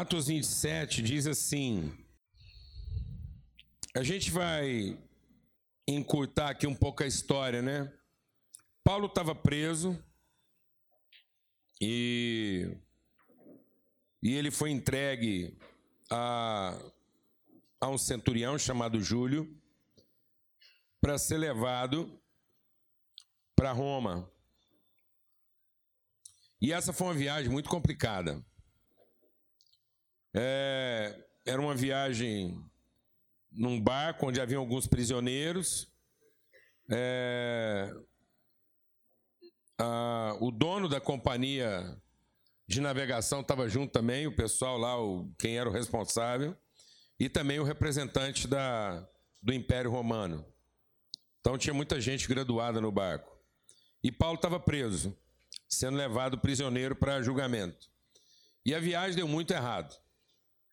Atos 27 diz assim: a gente vai encurtar aqui um pouco a história, né? Paulo estava preso e, e ele foi entregue a, a um centurião chamado Júlio para ser levado para Roma. E essa foi uma viagem muito complicada. É, era uma viagem num barco onde havia alguns prisioneiros. É, a, o dono da companhia de navegação estava junto também, o pessoal lá, o, quem era o responsável, e também o representante da, do Império Romano. Então tinha muita gente graduada no barco. E Paulo estava preso, sendo levado prisioneiro para julgamento. E a viagem deu muito errado.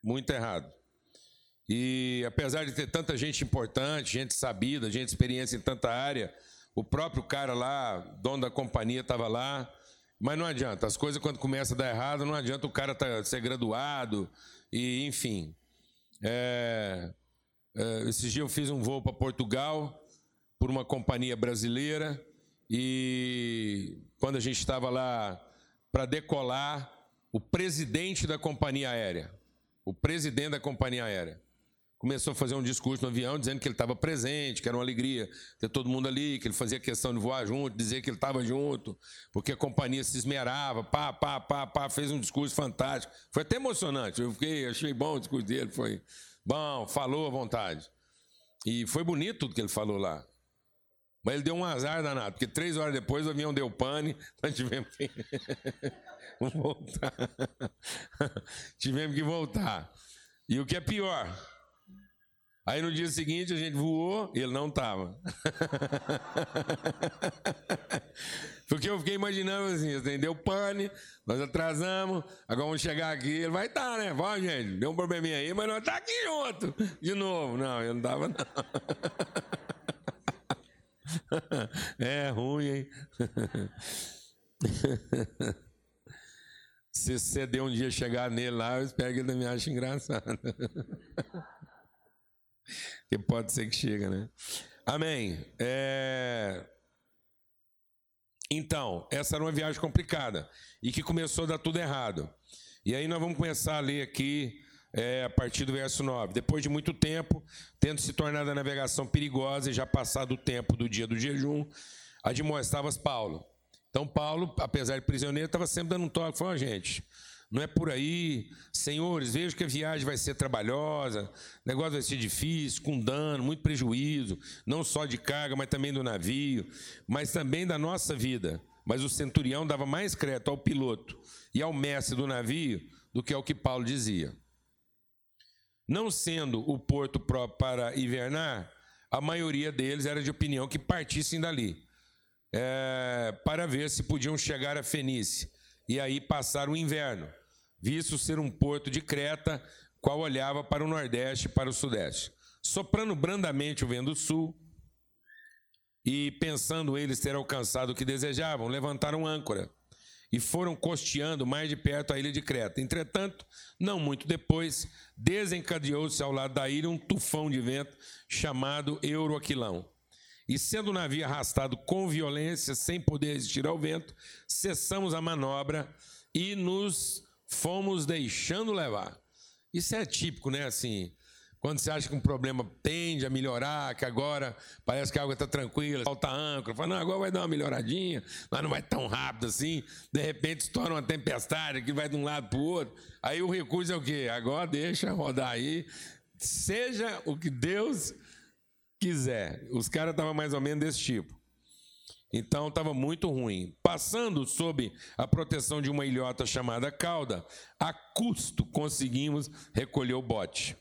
Muito errado. E apesar de ter tanta gente importante, gente sabida, gente experiência em tanta área, o próprio cara lá, dono da companhia, estava lá. Mas não adianta, as coisas quando começam a dar errado, não adianta o cara tá, ser graduado, e enfim. É, é, esses dias eu fiz um voo para Portugal por uma companhia brasileira e quando a gente estava lá para decolar, o presidente da companhia aérea, o presidente da companhia aérea, começou a fazer um discurso no avião dizendo que ele estava presente, que era uma alegria ter todo mundo ali, que ele fazia questão de voar junto, dizer que ele estava junto, porque a companhia se esmerava, pá, pá, pá, pá, fez um discurso fantástico. Foi até emocionante, eu fiquei, achei bom o discurso dele, foi bom, falou à vontade. E foi bonito tudo que ele falou lá. Mas ele deu um azar danado, porque três horas depois o avião deu pane, nós tivemos voltar. tivemos que voltar. E o que é pior, Aí no dia seguinte a gente voou e ele não estava. Porque eu fiquei imaginando assim, entendeu? Pane, nós atrasamos, agora vamos chegar aqui, ele vai estar, tá, né? Vai, gente, deu um probleminha aí, mas nós tá aqui junto. De novo. Não, ele não estava, não. É ruim, hein? Se você der um dia chegar nele lá, eu espero que ele me ache engraçado. que pode ser que chega, né? Amém. É... Então, essa era uma viagem complicada e que começou a dar tudo errado. E aí nós vamos começar a ler aqui é, a partir do verso 9. Depois de muito tempo, tendo se tornado a navegação perigosa e já passado o tempo do dia do jejum, admoestava Paulo. Então, Paulo, apesar de prisioneiro, estava sempre dando um toque. Falou, gente, não é por aí. Senhores, vejo que a viagem vai ser trabalhosa, o negócio vai ser difícil, com dano, muito prejuízo, não só de carga, mas também do navio, mas também da nossa vida. Mas o centurião dava mais crédito ao piloto e ao mestre do navio do que ao que Paulo dizia. Não sendo o porto próprio para hivernar, a maioria deles era de opinião que partissem dali, é, para ver se podiam chegar a Fenícia e aí passar o inverno, visto ser um porto de Creta, qual olhava para o nordeste e para o sudeste. Soprando brandamente o vento sul, e pensando eles ter alcançado o que desejavam, levantaram âncora e foram costeando mais de perto a ilha de Creta. Entretanto, não muito depois, desencadeou-se ao lado da ilha um tufão de vento chamado Euroquilão e sendo o navio arrastado com violência, sem poder resistir ao vento, cessamos a manobra e nos fomos deixando levar. Isso é típico, né? Assim, quando você acha que um problema tende a melhorar, que agora parece que a água está tranquila, falta âncora, fala, não, agora vai dar uma melhoradinha, mas não vai tão rápido assim, de repente estoura uma tempestade que vai de um lado para o outro. Aí o recurso é o quê? Agora deixa rodar aí, seja o que Deus quiser. Os caras estavam mais ou menos desse tipo. Então estava muito ruim. Passando sob a proteção de uma ilhota chamada cauda, a custo conseguimos recolher o bote.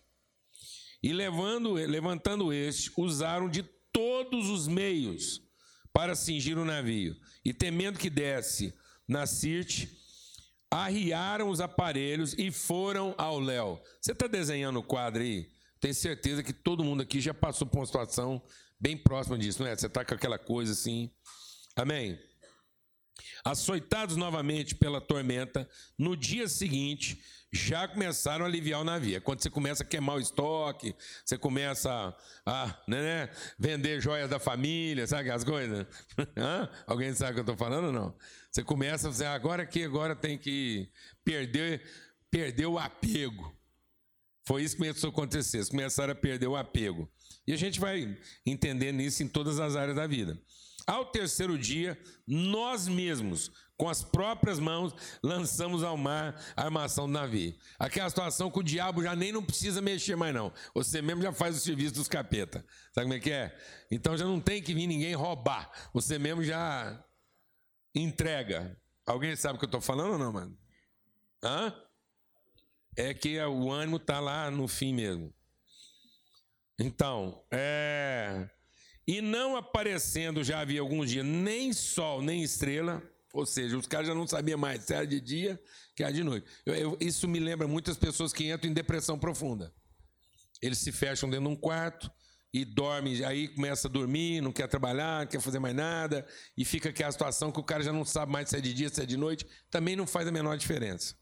E levando, levantando este, usaram de todos os meios para cingir o navio. E temendo que desse na Sirte, arriaram os aparelhos e foram ao léu. Você está desenhando o quadro aí? Tenho certeza que todo mundo aqui já passou por uma situação bem próxima disso, não é? Você está com aquela coisa assim. Amém? Açoitados novamente pela tormenta, no dia seguinte já começaram a aliviar o navio. É quando você começa a queimar o estoque, você começa a né, né vender joias da família, sabe as coisas? Alguém sabe o que eu estou falando ou não? Você começa a dizer, agora que agora tem que perder, perder o apego. Foi isso que começou a acontecer, eles começaram a perder o apego. E a gente vai entendendo isso em todas as áreas da vida. Ao terceiro dia, nós mesmos, com as próprias mãos, lançamos ao mar a armação do navio. Aquela situação que o diabo já nem não precisa mexer mais, não. Você mesmo já faz o serviço dos capeta. Sabe como é que é? Então já não tem que vir ninguém roubar. Você mesmo já entrega. Alguém sabe o que eu estou falando ou não, mano? Hã? É que o ânimo está lá no fim mesmo. Então, é. E não aparecendo já havia alguns dias nem sol nem estrela, ou seja, os caras já não sabiam mais se era de dia que era de noite. Eu, eu, isso me lembra muitas pessoas que entram em depressão profunda. Eles se fecham dentro de um quarto e dormem, aí começa a dormir, não quer trabalhar, não quer fazer mais nada, e fica aquela situação que o cara já não sabe mais se é de dia, se é de noite, também não faz a menor diferença.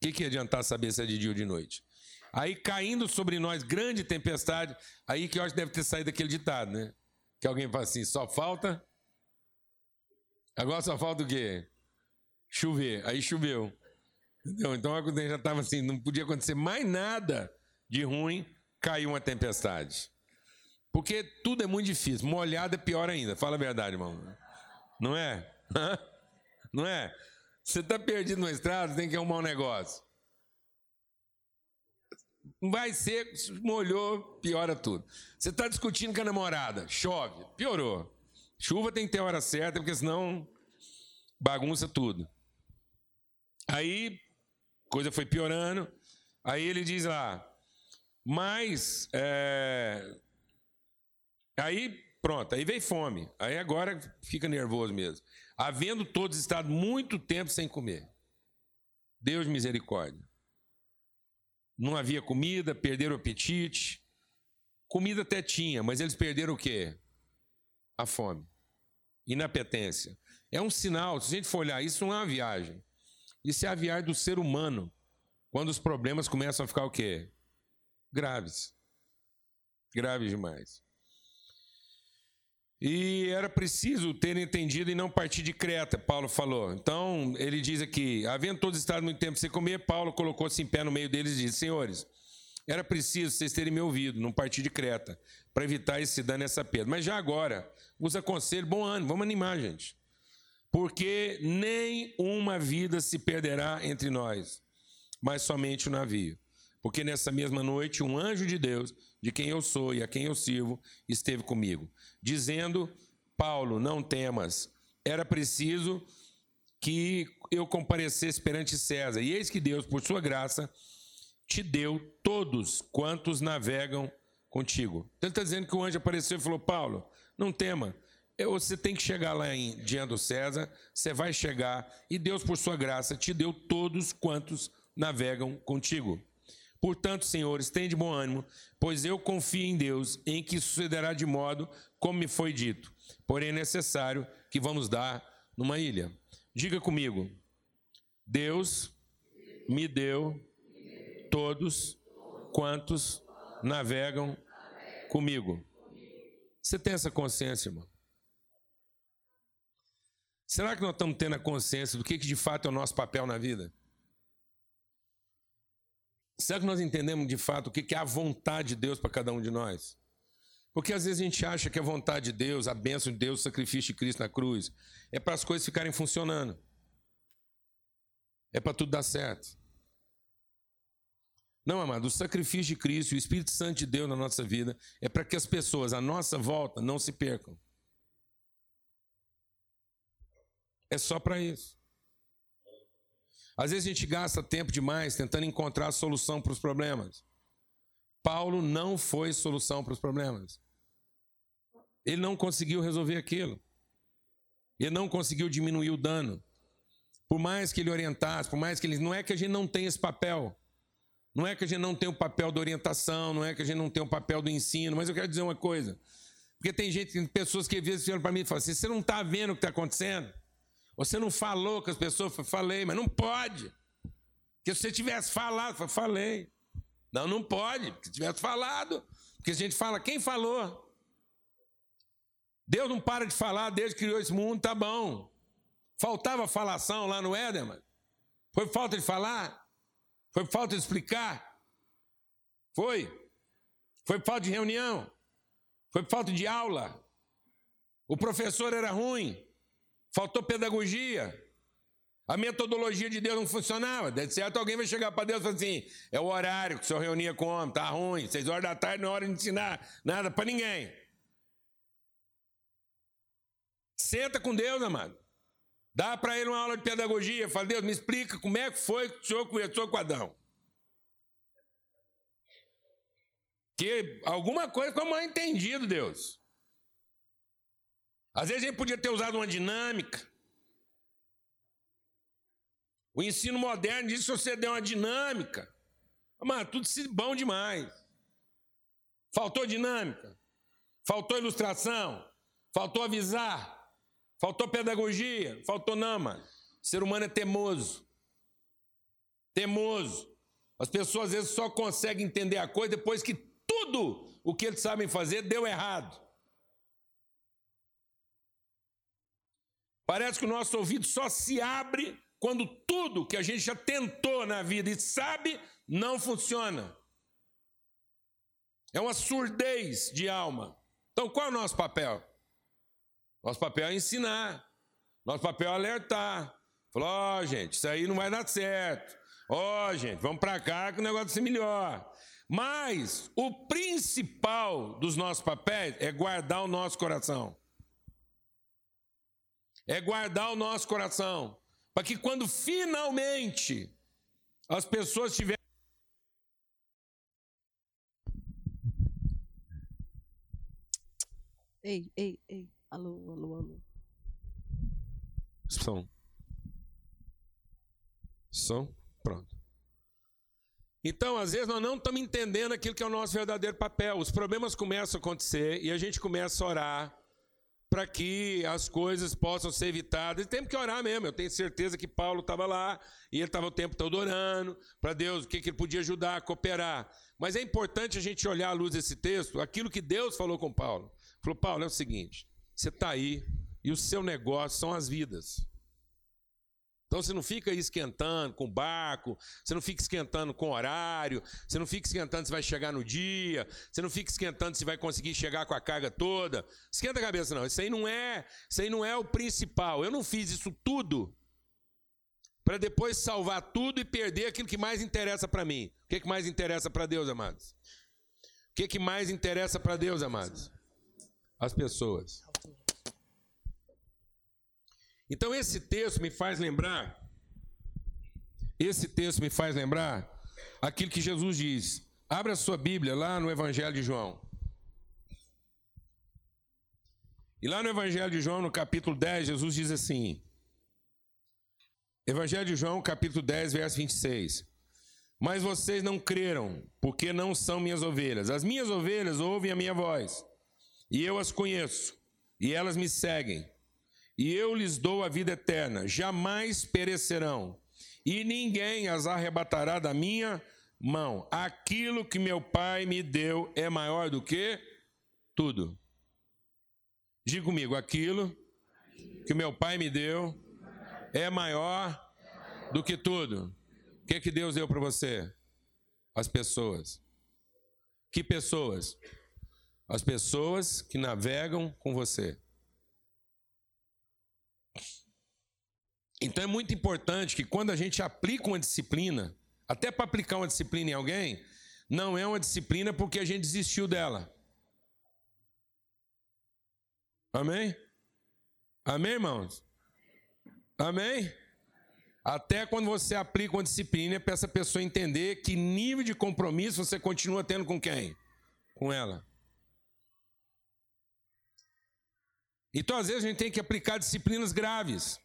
O que, que adiantar saber se é de dia ou de noite? Aí caindo sobre nós grande tempestade, aí que eu acho que deve ter saído aquele ditado, né? Que alguém fala assim, só falta. Agora só falta o quê? Chover. Aí choveu. Entendeu? Então já estava assim, não podia acontecer mais nada de ruim, caiu uma tempestade. Porque tudo é muito difícil. Molhado é pior ainda. Fala a verdade, irmão. Não é? Não é? Você está perdido na estrada, tem que arrumar um negócio. Vai ser, molhou, piora tudo. Você está discutindo com a namorada, chove, piorou. Chuva tem que ter hora certa, porque senão bagunça tudo. Aí, coisa foi piorando. Aí ele diz lá, mas. É... Aí, pronto, aí veio fome. Aí agora fica nervoso mesmo. Havendo todos estado muito tempo sem comer. Deus misericórdia não havia comida, perderam o apetite. Comida até tinha, mas eles perderam o quê? A fome. Inapetência. É um sinal, se a gente for olhar, isso não é uma viagem. Isso é a viagem do ser humano. Quando os problemas começam a ficar o quê? Graves. Graves demais. E era preciso ter entendido e não partir de Creta, Paulo falou. Então, ele diz aqui: havendo todos estado muito tempo sem comer, Paulo colocou-se em pé no meio deles e disse: Senhores, era preciso vocês terem me ouvido, não partir de Creta, para evitar esse dano e essa perda. Mas já agora, os aconselho, bom ano, vamos animar, gente. Porque nem uma vida se perderá entre nós, mas somente o navio. Porque nessa mesma noite, um anjo de Deus, de quem eu sou e a quem eu sirvo, esteve comigo dizendo: Paulo, não temas, era preciso que eu comparecesse perante César. E eis que Deus, por sua graça, te deu todos quantos navegam contigo. Então ele está dizendo que o anjo apareceu e falou: Paulo, não tema. Você tem que chegar lá em, diante do César, você vai chegar, e Deus, por sua graça, te deu todos quantos navegam contigo. Portanto, senhores, tenham de bom ânimo, pois eu confio em Deus, em que sucederá de modo como me foi dito. Porém, é necessário que vamos dar numa ilha. Diga comigo: Deus me deu todos quantos navegam comigo. Você tem essa consciência, irmão? Será que nós estamos tendo a consciência do que de fato é o nosso papel na vida? Será que nós entendemos de fato o que é a vontade de Deus para cada um de nós? Porque às vezes a gente acha que a vontade de Deus, a bênção de Deus, o sacrifício de Cristo na cruz, é para as coisas ficarem funcionando. É para tudo dar certo. Não, amado, o sacrifício de Cristo, o Espírito Santo de Deus na nossa vida, é para que as pessoas à nossa volta não se percam. É só para isso. Às vezes a gente gasta tempo demais tentando encontrar solução para os problemas. Paulo não foi solução para os problemas. Ele não conseguiu resolver aquilo. Ele não conseguiu diminuir o dano. Por mais que ele orientasse, por mais que ele. Não é que a gente não tem esse papel. Não é que a gente não tem o papel da orientação, não é que a gente não tem o papel do ensino, mas eu quero dizer uma coisa. Porque tem gente, tem pessoas que às vezes olham para mim e falam assim: você não está vendo o que está acontecendo? Você não falou com as pessoas? Falei, mas não pode. Porque se você tivesse falado, falei. Não, não pode, porque se tivesse falado. Porque a gente fala, quem falou? Deus não para de falar desde que criou esse mundo, tá bom. Faltava falação lá no Éden, mano. Foi falta de falar? Foi falta de explicar? Foi. Foi falta de reunião? Foi falta de aula? O professor era ruim? Faltou pedagogia? A metodologia de Deus não funcionava. De certo, alguém vai chegar para Deus e falar assim: é o horário que o senhor reunia com o homem, tá ruim, seis horas da tarde não é hora de ensinar nada para ninguém. Senta com Deus, amado. Dá para ele uma aula de pedagogia. Fala, Deus, me explica como é que foi que o senhor conversou com Adão. Que alguma coisa ficou mal entendido, Deus. Às vezes a gente podia ter usado uma dinâmica. O ensino moderno diz que você der uma dinâmica. Mas tudo bom demais. Faltou dinâmica. Faltou ilustração. Faltou avisar. Faltou pedagogia. Faltou não, mano. O ser humano é teimoso. Teimoso. As pessoas às vezes só conseguem entender a coisa depois que tudo o que eles sabem fazer deu errado. Parece que o nosso ouvido só se abre quando tudo que a gente já tentou na vida e sabe não funciona. É uma surdez de alma. Então, qual é o nosso papel? Nosso papel é ensinar. Nosso papel é alertar. Falar, ó, oh, gente, isso aí não vai dar certo. Ó, oh, gente, vamos para cá que o negócio ser melhor. Mas o principal dos nossos papéis é guardar o nosso coração. É guardar o nosso coração. Para que quando finalmente as pessoas tiverem. Ei, ei, ei. Alô, alô, alô. Som. Som. Pronto. Então, às vezes, nós não estamos entendendo aquilo que é o nosso verdadeiro papel. Os problemas começam a acontecer e a gente começa a orar para que as coisas possam ser evitadas. E temos que orar mesmo. Eu tenho certeza que Paulo estava lá e ele estava o tempo todo orando para Deus, o que, que ele podia ajudar, cooperar. Mas é importante a gente olhar à luz desse texto, aquilo que Deus falou com Paulo. Falou, Paulo, é o seguinte: você está aí e o seu negócio são as vidas. Então você não fica esquentando com barco, você não fica esquentando com horário, você não fica esquentando se vai chegar no dia, você não fica esquentando se vai conseguir chegar com a carga toda. Esquenta a cabeça não, isso aí não é, isso aí não é o principal. Eu não fiz isso tudo para depois salvar tudo e perder aquilo que mais interessa para mim. O que, que mais interessa para Deus, amados? O que, que mais interessa para Deus, amados? As pessoas. Então esse texto me faz lembrar, esse texto me faz lembrar aquilo que Jesus diz. Abra a sua Bíblia lá no Evangelho de João. E lá no Evangelho de João, no capítulo 10, Jesus diz assim: Evangelho de João, capítulo 10, verso 26. Mas vocês não creram, porque não são minhas ovelhas. As minhas ovelhas ouvem a minha voz, e eu as conheço, e elas me seguem e eu lhes dou a vida eterna, jamais perecerão, e ninguém as arrebatará da minha mão. Aquilo que meu Pai me deu é maior do que tudo. Diga comigo, aquilo que meu Pai me deu é maior do que tudo. O que, que Deus deu para você? As pessoas. Que pessoas? As pessoas que navegam com você. Então é muito importante que quando a gente aplica uma disciplina, até para aplicar uma disciplina em alguém, não é uma disciplina porque a gente desistiu dela. Amém? Amém, irmãos? Amém? Até quando você aplica uma disciplina, é para essa pessoa entender que nível de compromisso você continua tendo com quem? Com ela. Então, às vezes, a gente tem que aplicar disciplinas graves.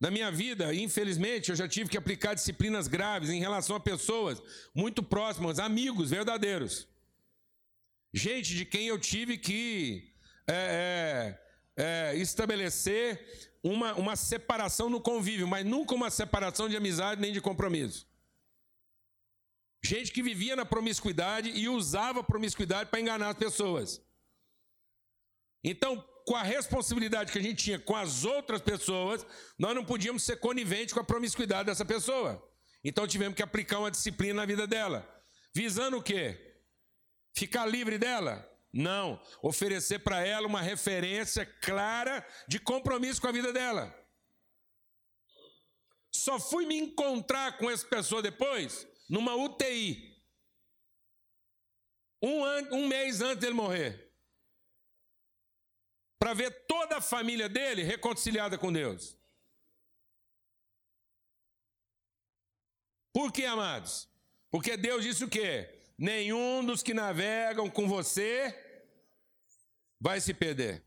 Na minha vida, infelizmente, eu já tive que aplicar disciplinas graves em relação a pessoas muito próximas, amigos verdadeiros. Gente de quem eu tive que é, é, estabelecer uma, uma separação no convívio, mas nunca uma separação de amizade nem de compromisso. Gente que vivia na promiscuidade e usava a promiscuidade para enganar as pessoas. Então, com a responsabilidade que a gente tinha com as outras pessoas, nós não podíamos ser coniventes com a promiscuidade dessa pessoa. Então tivemos que aplicar uma disciplina na vida dela. Visando o quê? Ficar livre dela? Não. Oferecer para ela uma referência clara de compromisso com a vida dela. Só fui me encontrar com essa pessoa depois, numa UTI. Um, an um mês antes dele morrer para ver toda a família dele reconciliada com Deus. Por que, amados? Porque Deus disse o quê? Nenhum dos que navegam com você vai se perder.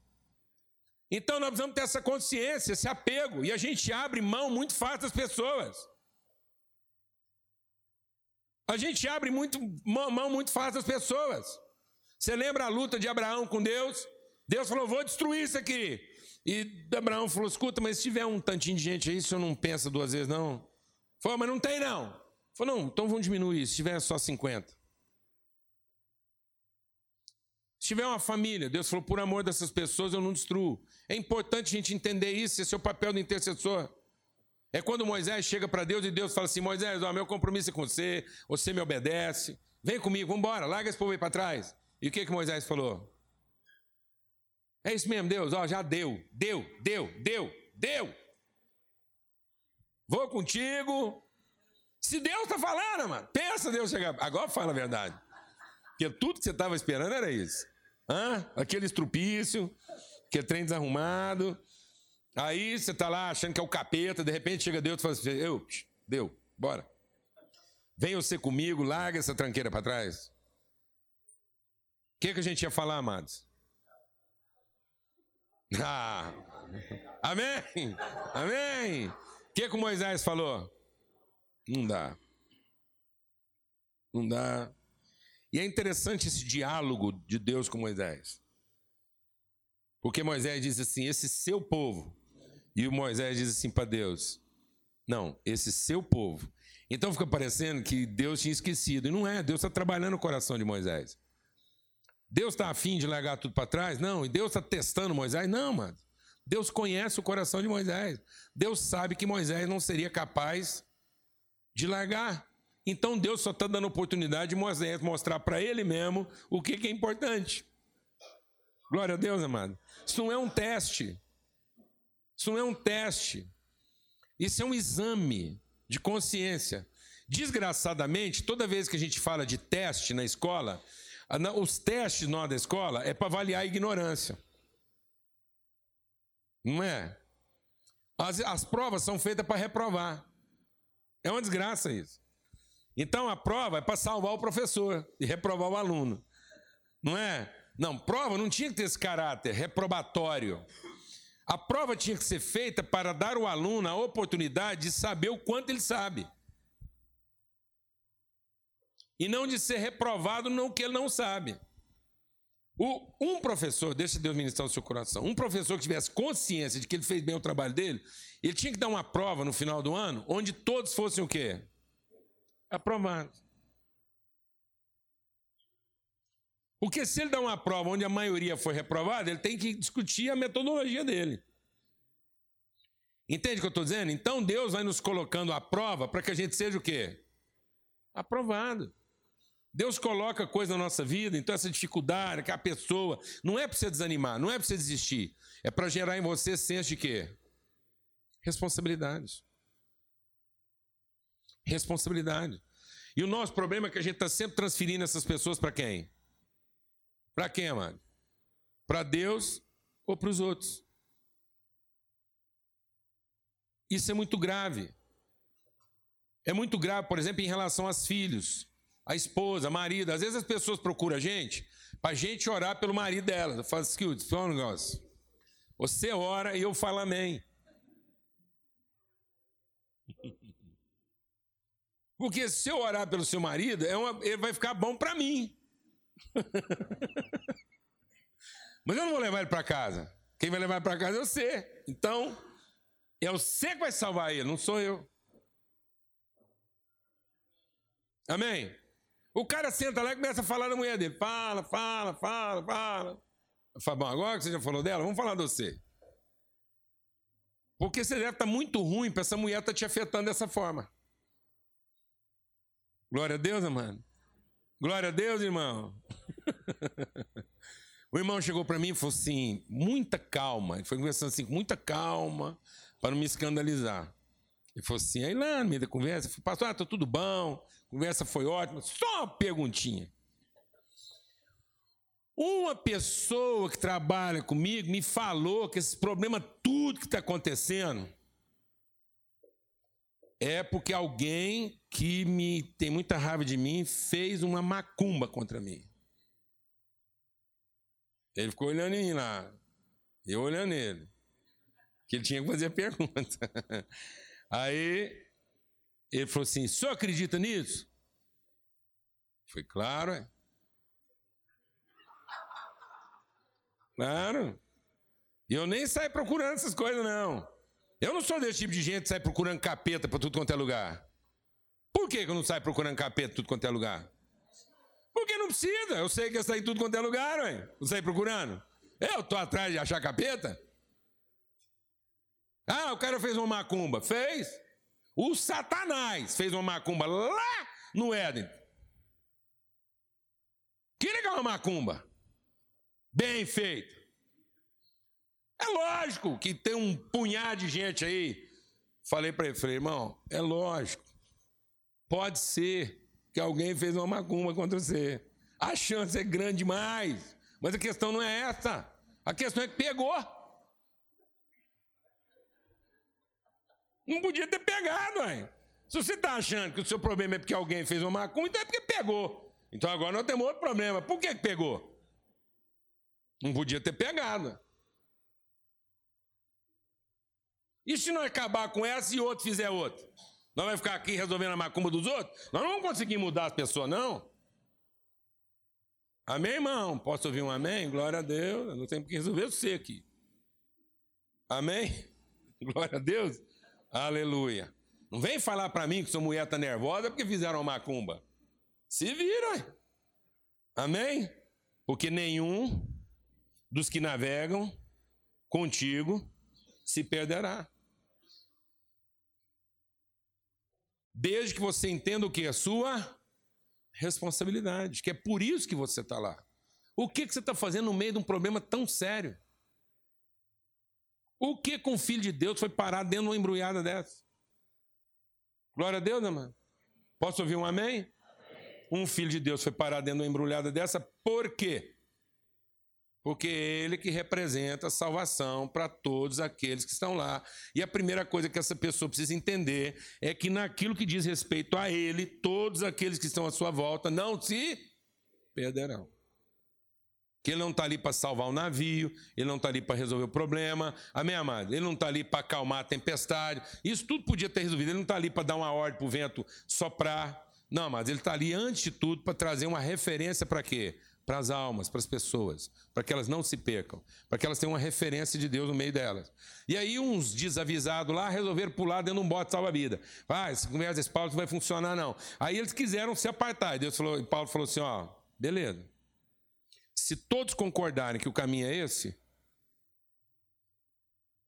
Então nós precisamos ter essa consciência, esse apego, e a gente abre mão muito fácil das pessoas. A gente abre muito, mão muito fácil das pessoas. Você lembra a luta de Abraão com Deus? Deus falou: vou destruir isso aqui. E Abraão falou: escuta, mas se tiver um tantinho de gente aí, o senhor não pensa duas vezes, não? Falou, mas não tem não. Falou, não, então vamos diminuir. Se tiver só 50. Se tiver uma família, Deus falou, por amor dessas pessoas eu não destruo. É importante a gente entender isso, esse é o papel do intercessor. É quando Moisés chega para Deus e Deus fala assim: Moisés, ó, meu compromisso é com você, você me obedece, vem comigo, vamos embora, larga esse povo aí para trás. E o que, que Moisés falou? É isso mesmo, Deus, ó, já deu, deu, deu, deu, deu. Vou contigo. Se Deus está falando, mano, pensa Deus chegar. Agora fala a verdade. Porque tudo que você estava esperando era isso. Hã? Aquele estrupício, aquele trem desarrumado. Aí você está lá achando que é o capeta, de repente chega Deus e fala assim: Eu, deu, bora. Vem você comigo, larga essa tranqueira para trás. O que, que a gente ia falar, amados? Ah, amém? Amém? O que, que Moisés falou? Não dá. Não dá. E é interessante esse diálogo de Deus com Moisés. Porque Moisés diz assim: esse seu povo. E Moisés diz assim para Deus: não, esse seu povo. Então fica parecendo que Deus tinha esquecido. E não é, Deus está trabalhando o coração de Moisés. Deus está afim de largar tudo para trás? Não. E Deus está testando Moisés? Não, mano. Deus conhece o coração de Moisés. Deus sabe que Moisés não seria capaz de largar. Então Deus só está dando oportunidade de Moisés mostrar para ele mesmo o que, que é importante. Glória a Deus, amado. Isso não é um teste. Isso não é um teste. Isso é um exame de consciência. Desgraçadamente, toda vez que a gente fala de teste na escola, os testes na da escola é para avaliar a ignorância. Não é? As, as provas são feitas para reprovar. É uma desgraça isso. Então a prova é para salvar o professor e reprovar o aluno. Não é? Não, prova não tinha que ter esse caráter reprobatório. A prova tinha que ser feita para dar ao aluno a oportunidade de saber o quanto ele sabe e não de ser reprovado no que ele não sabe. O, um professor, deixa Deus ministrar o seu coração, um professor que tivesse consciência de que ele fez bem o trabalho dele, ele tinha que dar uma prova no final do ano, onde todos fossem o quê? Aprovados. Porque se ele dá uma prova onde a maioria foi reprovada, ele tem que discutir a metodologia dele. Entende o que eu estou dizendo? Então Deus vai nos colocando à prova para que a gente seja o quê? Aprovado. Deus coloca coisa na nossa vida, então essa dificuldade, que a pessoa, não é para você desanimar, não é para você desistir, é para gerar em você senso de quê? Responsabilidade. Responsabilidade. E o nosso problema é que a gente está sempre transferindo essas pessoas para quem? Para quem, amado? Para Deus ou para os outros? Isso é muito grave. É muito grave, por exemplo, em relação aos filhos a esposa, marido. Às vezes as pessoas procuram a gente para a gente orar pelo marido delas. Eu falo assim, só um negócio. Você ora e eu falo amém. Porque se eu orar pelo seu marido, é uma, ele vai ficar bom para mim. Mas eu não vou levar ele para casa. Quem vai levar para casa é você. Então, é você que vai salvar ele, não sou eu. Amém? O cara senta lá e começa a falar da mulher dele. Fala, fala, fala, fala. Bom, agora que você já falou dela, vamos falar de você. Porque você deve estar muito ruim para essa mulher estar te afetando dessa forma. Glória a Deus, mano. Glória a Deus, irmão. o irmão chegou para mim e falou assim: muita calma. Ele foi conversando assim, com muita calma, para não me escandalizar. Ele falou assim: aí lá no meio da conversa, eu falei, pastor, ah, tá tudo bom, conversa foi ótima, só uma perguntinha. Uma pessoa que trabalha comigo me falou que esse problema, tudo que está acontecendo, é porque alguém que me tem muita raiva de mim fez uma macumba contra mim. Ele ficou olhando em mim lá, eu olhando ele, que ele tinha que fazer a pergunta. Aí ele falou assim: senhor acredita nisso? Foi claro, é. Claro. E eu nem saio procurando essas coisas, não. Eu não sou desse tipo de gente que sai procurando capeta para tudo quanto é lugar. Por que, que eu não saio procurando capeta para tudo quanto é lugar? Porque não precisa. Eu sei que eu saio tudo quanto é lugar, ué. Não saio procurando. Eu tô atrás de achar capeta? Ah, o cara fez uma macumba. Fez. O Satanás fez uma macumba lá no Éden. Que legal uma macumba. Bem feito. É lógico que tem um punhado de gente aí. Falei para ele, falei, irmão, é lógico. Pode ser que alguém fez uma macumba contra você. A chance é grande demais. Mas a questão não é essa. A questão é que pegou. Não podia ter pegado, hein? Se você está achando que o seu problema é porque alguém fez uma macumba, então é porque pegou. Então agora nós temos outro problema. Por que pegou? Não podia ter pegado. E se nós acabar com essa e outro fizer outra? Nós vamos ficar aqui resolvendo a macumba dos outros? Nós não vamos conseguir mudar as pessoas, não. Amém, irmão? Posso ouvir um amém? Glória a Deus. Eu não tenho que resolver você aqui. Amém? Glória a Deus. Aleluia. Não vem falar para mim que sua mulher está nervosa porque fizeram macumba. Se viram. Amém? Porque nenhum dos que navegam contigo se perderá. Desde que você entenda o que é sua responsabilidade, que é por isso que você está lá. O que, que você está fazendo no meio de um problema tão sério? O que com o filho de Deus foi parar dentro de uma embrulhada dessa? Glória a Deus, irmão. Posso ouvir um amém? amém? Um filho de Deus foi parar dentro de uma embrulhada dessa, por quê? Porque ele que representa a salvação para todos aqueles que estão lá. E a primeira coisa que essa pessoa precisa entender é que naquilo que diz respeito a ele, todos aqueles que estão à sua volta não se perderão. Que ele não está ali para salvar o navio, ele não está ali para resolver o problema. Amém, amado? Ele não está ali para acalmar a tempestade. Isso tudo podia ter resolvido. Ele não está ali para dar uma ordem para o vento soprar. Não, mas ele está ali, antes de tudo, para trazer uma referência para quê? Para as almas, para as pessoas, para que elas não se percam, para que elas tenham uma referência de Deus no meio delas. E aí, uns desavisados lá resolveram pular dentro de um bote salva-vida. Ah, essa conversa desse Paulo não vai funcionar, não. Aí eles quiseram se apartar. E Deus falou, e Paulo falou assim: ó, beleza. Se todos concordarem que o caminho é esse,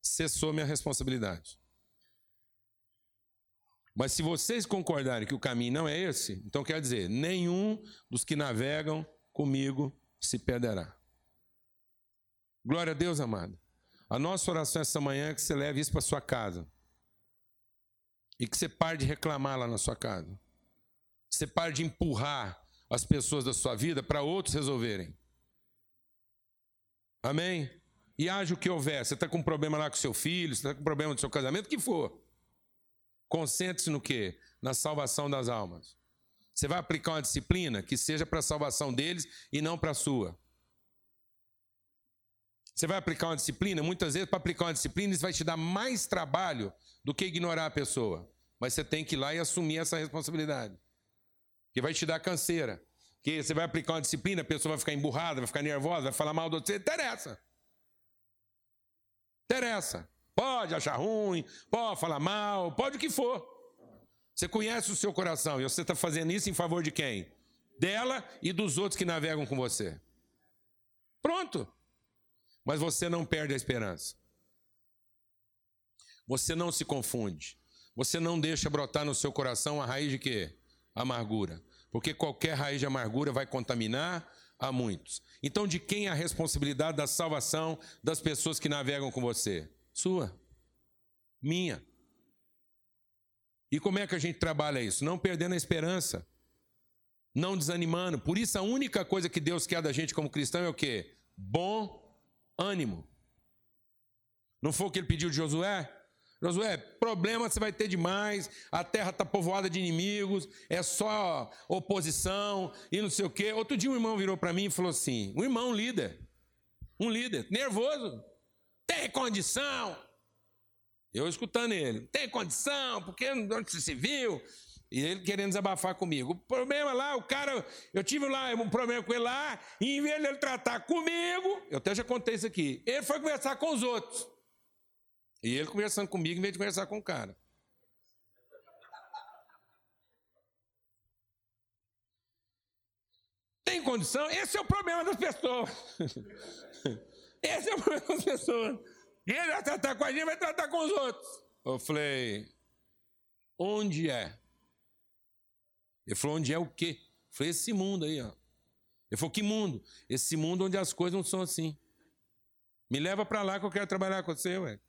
cessou minha responsabilidade. Mas se vocês concordarem que o caminho não é esse, então quer dizer, nenhum dos que navegam comigo se perderá. Glória a Deus, amado. A nossa oração essa manhã é que você leve isso para sua casa. E que você pare de reclamar lá na sua casa. Você pare de empurrar as pessoas da sua vida para outros resolverem. Amém? E haja o que houver. Você está com um problema lá com seu filho, você está com um problema no seu casamento, o que for. Concentre-se no quê? Na salvação das almas. Você vai aplicar uma disciplina que seja para a salvação deles e não para a sua. Você vai aplicar uma disciplina, muitas vezes, para aplicar uma disciplina, isso vai te dar mais trabalho do que ignorar a pessoa. Mas você tem que ir lá e assumir essa responsabilidade. Que vai te dar canseira que você vai aplicar uma disciplina, a pessoa vai ficar emburrada, vai ficar nervosa, vai falar mal do outro, você interessa. Interessa. Pode achar ruim, pode falar mal, pode o que for. Você conhece o seu coração e você está fazendo isso em favor de quem? Dela e dos outros que navegam com você. Pronto. Mas você não perde a esperança. Você não se confunde. Você não deixa brotar no seu coração a raiz de quê? Amargura. Porque qualquer raiz de amargura vai contaminar a muitos. Então, de quem é a responsabilidade da salvação das pessoas que navegam com você? Sua. Minha. E como é que a gente trabalha isso? Não perdendo a esperança. Não desanimando. Por isso, a única coisa que Deus quer da gente como cristão é o quê? Bom ânimo. Não foi o que ele pediu de Josué? Josué, problema você vai ter demais, a terra está povoada de inimigos, é só oposição e não sei o quê. Outro dia um irmão virou para mim e falou assim: um irmão um líder, um líder, nervoso, tem condição. Eu escutando ele, tem condição, porque onde você se viu? E ele querendo desabafar comigo. O problema lá, o cara, eu tive lá um problema com ele lá, e em vez de ele tratar comigo, eu até já contei isso aqui, ele foi conversar com os outros. E ele conversando comigo em vez de conversar com o cara. Tem condição? Esse é o problema das pessoas. Esse é o problema das pessoas. Ele vai tratar com a gente, vai tratar com os outros. Eu falei, onde é? Ele falou, onde é o quê? Eu falei, esse mundo aí, ó. Ele falou, que mundo? Esse mundo onde as coisas não são assim. Me leva para lá que eu quero trabalhar com você, ué.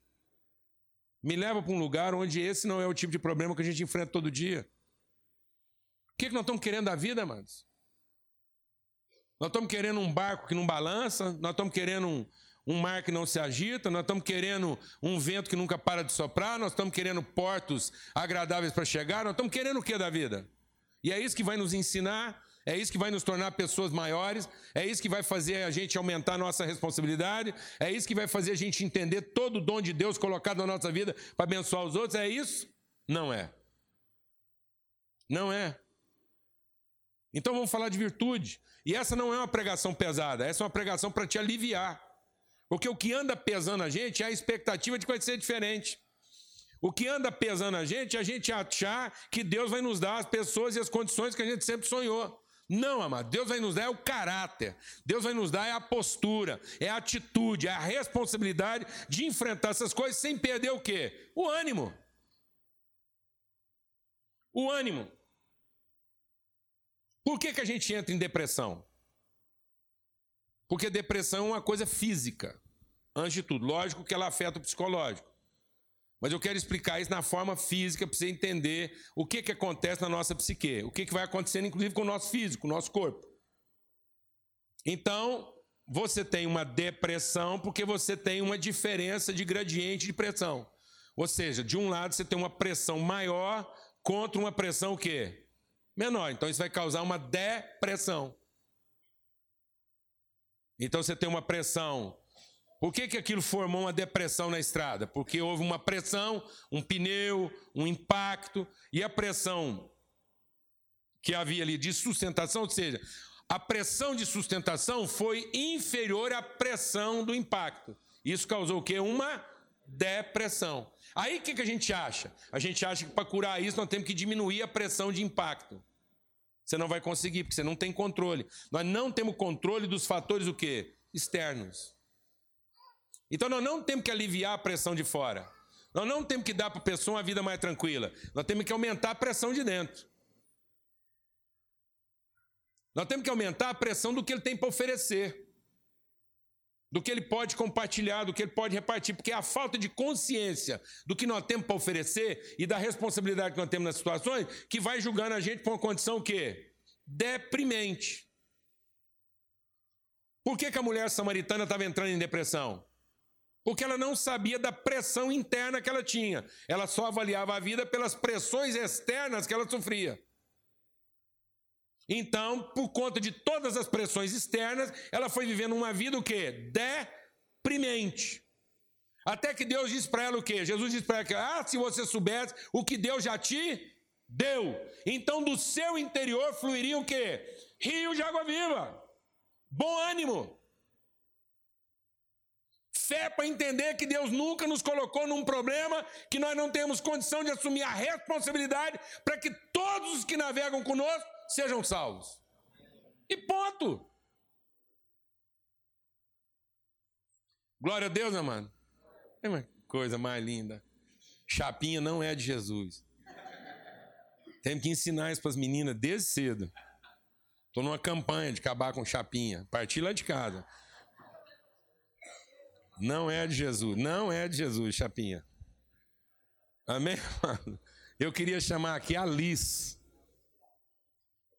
Me leva para um lugar onde esse não é o tipo de problema que a gente enfrenta todo dia. O que, que nós estamos querendo da vida, amados? Nós estamos querendo um barco que não balança, nós estamos querendo um, um mar que não se agita, nós estamos querendo um vento que nunca para de soprar, nós estamos querendo portos agradáveis para chegar, nós estamos querendo o que da vida? E é isso que vai nos ensinar é isso que vai nos tornar pessoas maiores, é isso que vai fazer a gente aumentar a nossa responsabilidade, é isso que vai fazer a gente entender todo o dom de Deus colocado na nossa vida para abençoar os outros. É isso? Não é. Não é. Então vamos falar de virtude. E essa não é uma pregação pesada, essa é uma pregação para te aliviar. Porque o que anda pesando a gente é a expectativa de que vai ser diferente. O que anda pesando a gente é a gente achar que Deus vai nos dar as pessoas e as condições que a gente sempre sonhou. Não, amado, Deus vai nos dar é o caráter, Deus vai nos dar é a postura, é a atitude, é a responsabilidade de enfrentar essas coisas sem perder o quê? O ânimo. O ânimo. Por que, que a gente entra em depressão? Porque depressão é uma coisa física, antes de tudo. Lógico que ela afeta o psicológico. Mas eu quero explicar isso na forma física para você entender o que, que acontece na nossa psique, o que, que vai acontecendo, inclusive, com o nosso físico, o nosso corpo. Então, você tem uma depressão porque você tem uma diferença de gradiente de pressão. Ou seja, de um lado você tem uma pressão maior contra uma pressão o quê? Menor. Então isso vai causar uma depressão. Então você tem uma pressão por que, que aquilo formou uma depressão na estrada? Porque houve uma pressão, um pneu, um impacto, e a pressão que havia ali de sustentação, ou seja, a pressão de sustentação foi inferior à pressão do impacto. Isso causou o quê? Uma depressão. Aí o que, que a gente acha? A gente acha que para curar isso nós temos que diminuir a pressão de impacto. Você não vai conseguir, porque você não tem controle. Nós não temos controle dos fatores o quê? Externos. Então nós não temos que aliviar a pressão de fora. Nós não temos que dar para a pessoa uma vida mais tranquila. Nós temos que aumentar a pressão de dentro. Nós temos que aumentar a pressão do que ele tem para oferecer. Do que ele pode compartilhar, do que ele pode repartir, porque é a falta de consciência do que nós temos para oferecer e da responsabilidade que nós temos nas situações que vai julgando a gente por uma condição que deprimente. Por que, que a mulher samaritana estava entrando em depressão? Porque ela não sabia da pressão interna que ela tinha. Ela só avaliava a vida pelas pressões externas que ela sofria. Então, por conta de todas as pressões externas, ela foi vivendo uma vida o quê? Deprimente. Até que Deus disse para ela o quê? Jesus disse para ela ah, se você soubesse o que Deus já te deu. Então, do seu interior fluiria o quê? Rio de água viva. Bom ânimo Fé para entender que Deus nunca nos colocou num problema que nós não temos condição de assumir a responsabilidade para que todos os que navegam conosco sejam salvos. E ponto. Glória a Deus, amado. É uma coisa mais linda. Chapinha não é de Jesus. Temos que ensinar isso para as meninas desde cedo. Estou numa campanha de acabar com chapinha. Parti lá de casa. Não é de Jesus. Não é de Jesus, chapinha. Amém, mano? Eu queria chamar aqui a Liz.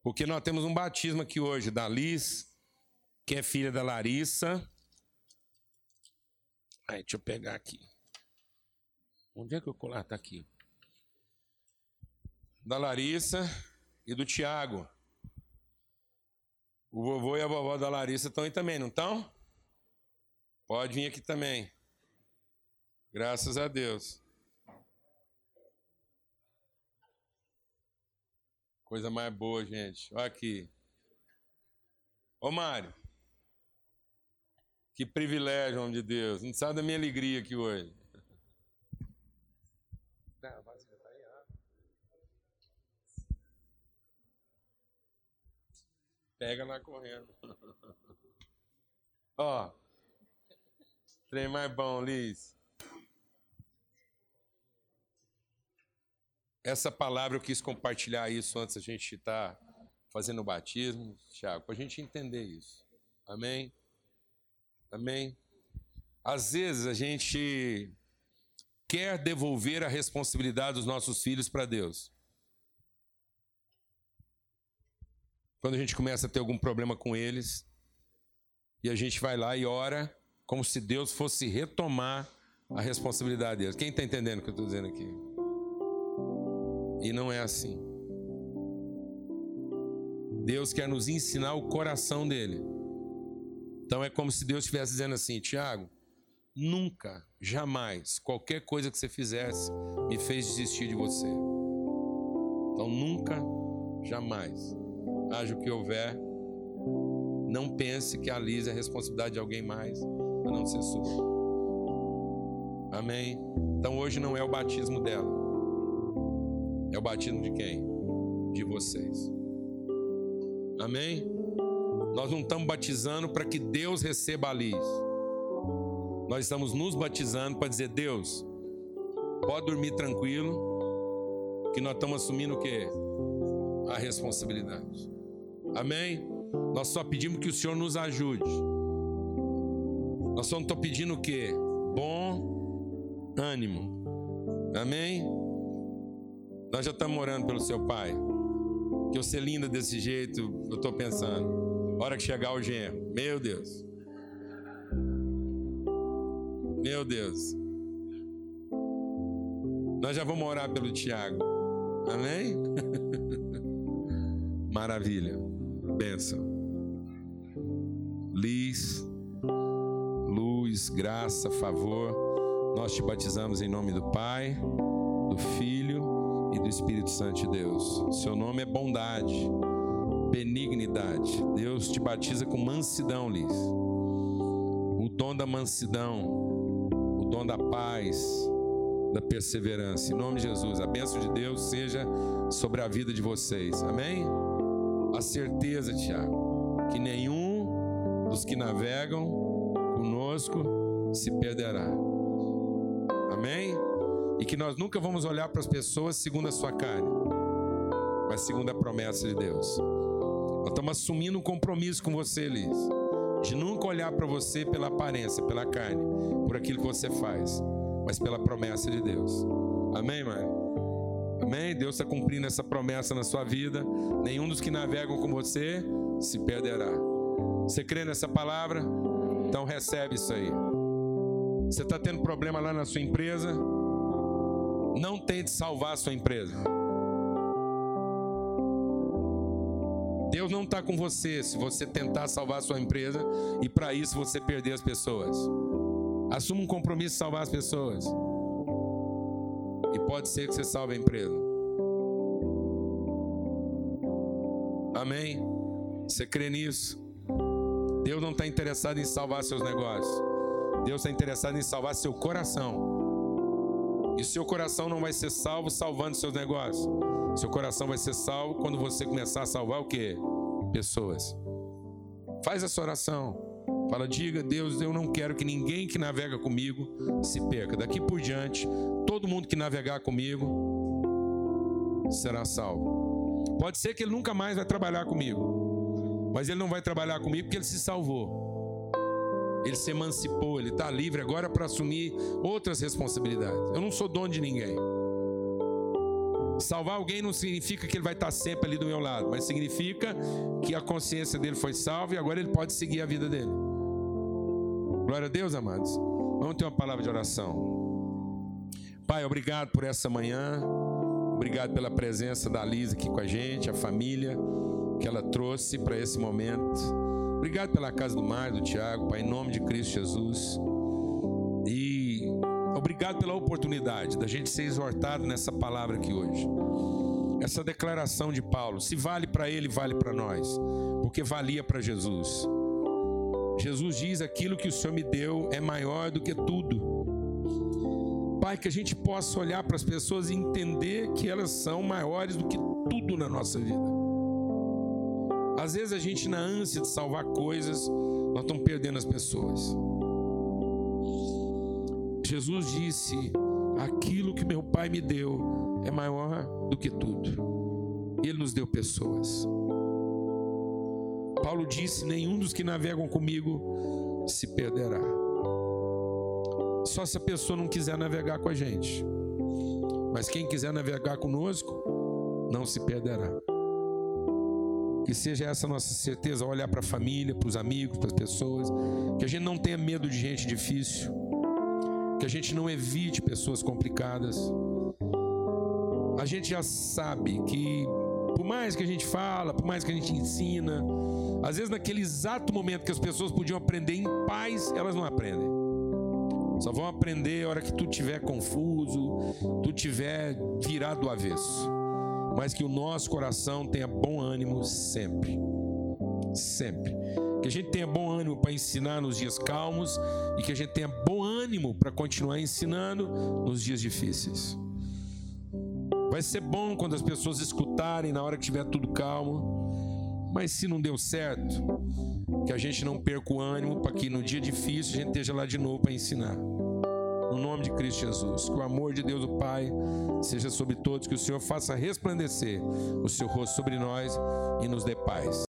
Porque nós temos um batismo aqui hoje da Liz, que é filha da Larissa. Aí, deixa eu pegar aqui. Onde é que o colar está aqui? Da Larissa e do Tiago. O vovô e a vovó da Larissa estão aí também, não estão? Pode vir aqui também. Graças a Deus. Coisa mais boa, gente. Olha aqui. Ô Mário. Que privilégio, homem de Deus. Não sabe da minha alegria aqui hoje. Pega lá correndo. Ó. Trem mais bom, Liz. Essa palavra eu quis compartilhar isso antes a gente estar tá fazendo o batismo, Tiago, para a gente entender isso. Amém? Amém? Às vezes a gente quer devolver a responsabilidade dos nossos filhos para Deus. Quando a gente começa a ter algum problema com eles, e a gente vai lá e ora, como se Deus fosse retomar a responsabilidade deles. Quem está entendendo o que eu estou dizendo aqui? E não é assim. Deus quer nos ensinar o coração dele. Então é como se Deus estivesse dizendo assim: Tiago, nunca, jamais, qualquer coisa que você fizesse me fez desistir de você. Então nunca, jamais, haja o que houver, não pense que a Liz é responsabilidade de alguém mais, a não ser sua. Amém? Então hoje não é o batismo dela, é o batismo de quem? De vocês. Amém? Nós não estamos batizando para que Deus receba a Liz. Nós estamos nos batizando para dizer: Deus, pode dormir tranquilo, que nós estamos assumindo o quê? A responsabilidade. Amém? Nós só pedimos que o Senhor nos ajude. Nós só não estamos pedindo o quê? Bom ânimo. Amém? Nós já estamos orando pelo seu pai. Que eu ser linda desse jeito, eu estou pensando. Hora que chegar o genro. Meu Deus. Meu Deus. Nós já vamos orar pelo Tiago. Amém? Maravilha. Benção. Liz, luz, graça, favor. Nós te batizamos em nome do Pai, do Filho e do Espírito Santo de Deus. Seu nome é bondade benignidade. Deus te batiza com mansidão, Liz. O dom da mansidão, o dom da paz, da perseverança. Em nome de Jesus, a bênção de Deus seja sobre a vida de vocês. Amém? A certeza, Tiago, que nenhum dos que navegam conosco se perderá. Amém? E que nós nunca vamos olhar para as pessoas segundo a sua carne, mas segundo a promessa de Deus. Nós estamos assumindo um compromisso com você, Liz, de nunca olhar para você pela aparência, pela carne, por aquilo que você faz, mas pela promessa de Deus. Amém, mãe? Amém? Deus está cumprindo essa promessa na sua vida. Nenhum dos que navegam com você se perderá. Você crê nessa palavra? Então recebe isso aí. Você está tendo problema lá na sua empresa? Não tente salvar a sua empresa. Deus não está com você se você tentar salvar a sua empresa e para isso você perder as pessoas. Assuma um compromisso de salvar as pessoas. E pode ser que você salve a empresa. Amém? Você crê nisso? Deus não está interessado em salvar seus negócios. Deus está interessado em salvar seu coração. E seu coração não vai ser salvo salvando seus negócios. Seu coração vai ser salvo quando você começar a salvar o quê? Pessoas. Faz essa oração. Fala, diga, Deus, eu não quero que ninguém que navega comigo se perca. Daqui por diante, todo mundo que navegar comigo será salvo. Pode ser que ele nunca mais vai trabalhar comigo, mas ele não vai trabalhar comigo porque ele se salvou. Ele se emancipou, ele está livre agora para assumir outras responsabilidades. Eu não sou dono de ninguém. Salvar alguém não significa que ele vai estar sempre ali do meu lado, mas significa que a consciência dele foi salva e agora ele pode seguir a vida dele. Glória a Deus, amados. Vamos ter uma palavra de oração. Pai, obrigado por essa manhã. Obrigado pela presença da Lisa aqui com a gente, a família que ela trouxe para esse momento. Obrigado pela casa do Mário, do Tiago, Pai, em nome de Cristo Jesus. E obrigado pela oportunidade da gente ser exortado nessa palavra aqui hoje. Essa declaração de Paulo, se vale para ele, vale para nós, porque valia para Jesus. Jesus diz: aquilo que o Senhor me deu é maior do que tudo. Pai, que a gente possa olhar para as pessoas e entender que elas são maiores do que tudo na nossa vida. Às vezes a gente, na ânsia de salvar coisas, nós estamos perdendo as pessoas. Jesus disse: aquilo que meu Pai me deu é maior do que tudo. Ele nos deu pessoas. Paulo disse: Nenhum dos que navegam comigo se perderá. Só se a pessoa não quiser navegar com a gente. Mas quem quiser navegar conosco, não se perderá. Que seja essa nossa certeza, olhar para a família, para os amigos, para as pessoas. Que a gente não tenha medo de gente difícil. Que a gente não evite pessoas complicadas. A gente já sabe que, por mais que a gente fala, por mais que a gente ensina, às vezes, naquele exato momento que as pessoas podiam aprender em paz, elas não aprendem. Só vão aprender a hora que tu tiver confuso, tu tiver virado do avesso. Mas que o nosso coração tenha bom ânimo sempre. Sempre. Que a gente tenha bom ânimo para ensinar nos dias calmos e que a gente tenha bom ânimo para continuar ensinando nos dias difíceis. Vai ser bom quando as pessoas escutarem na hora que tiver tudo calmo mas se não deu certo, que a gente não perca o ânimo para que no dia difícil a gente esteja lá de novo para ensinar. No nome de Cristo Jesus, que o amor de Deus o Pai seja sobre todos, que o Senhor faça resplandecer o seu rosto sobre nós e nos dê paz.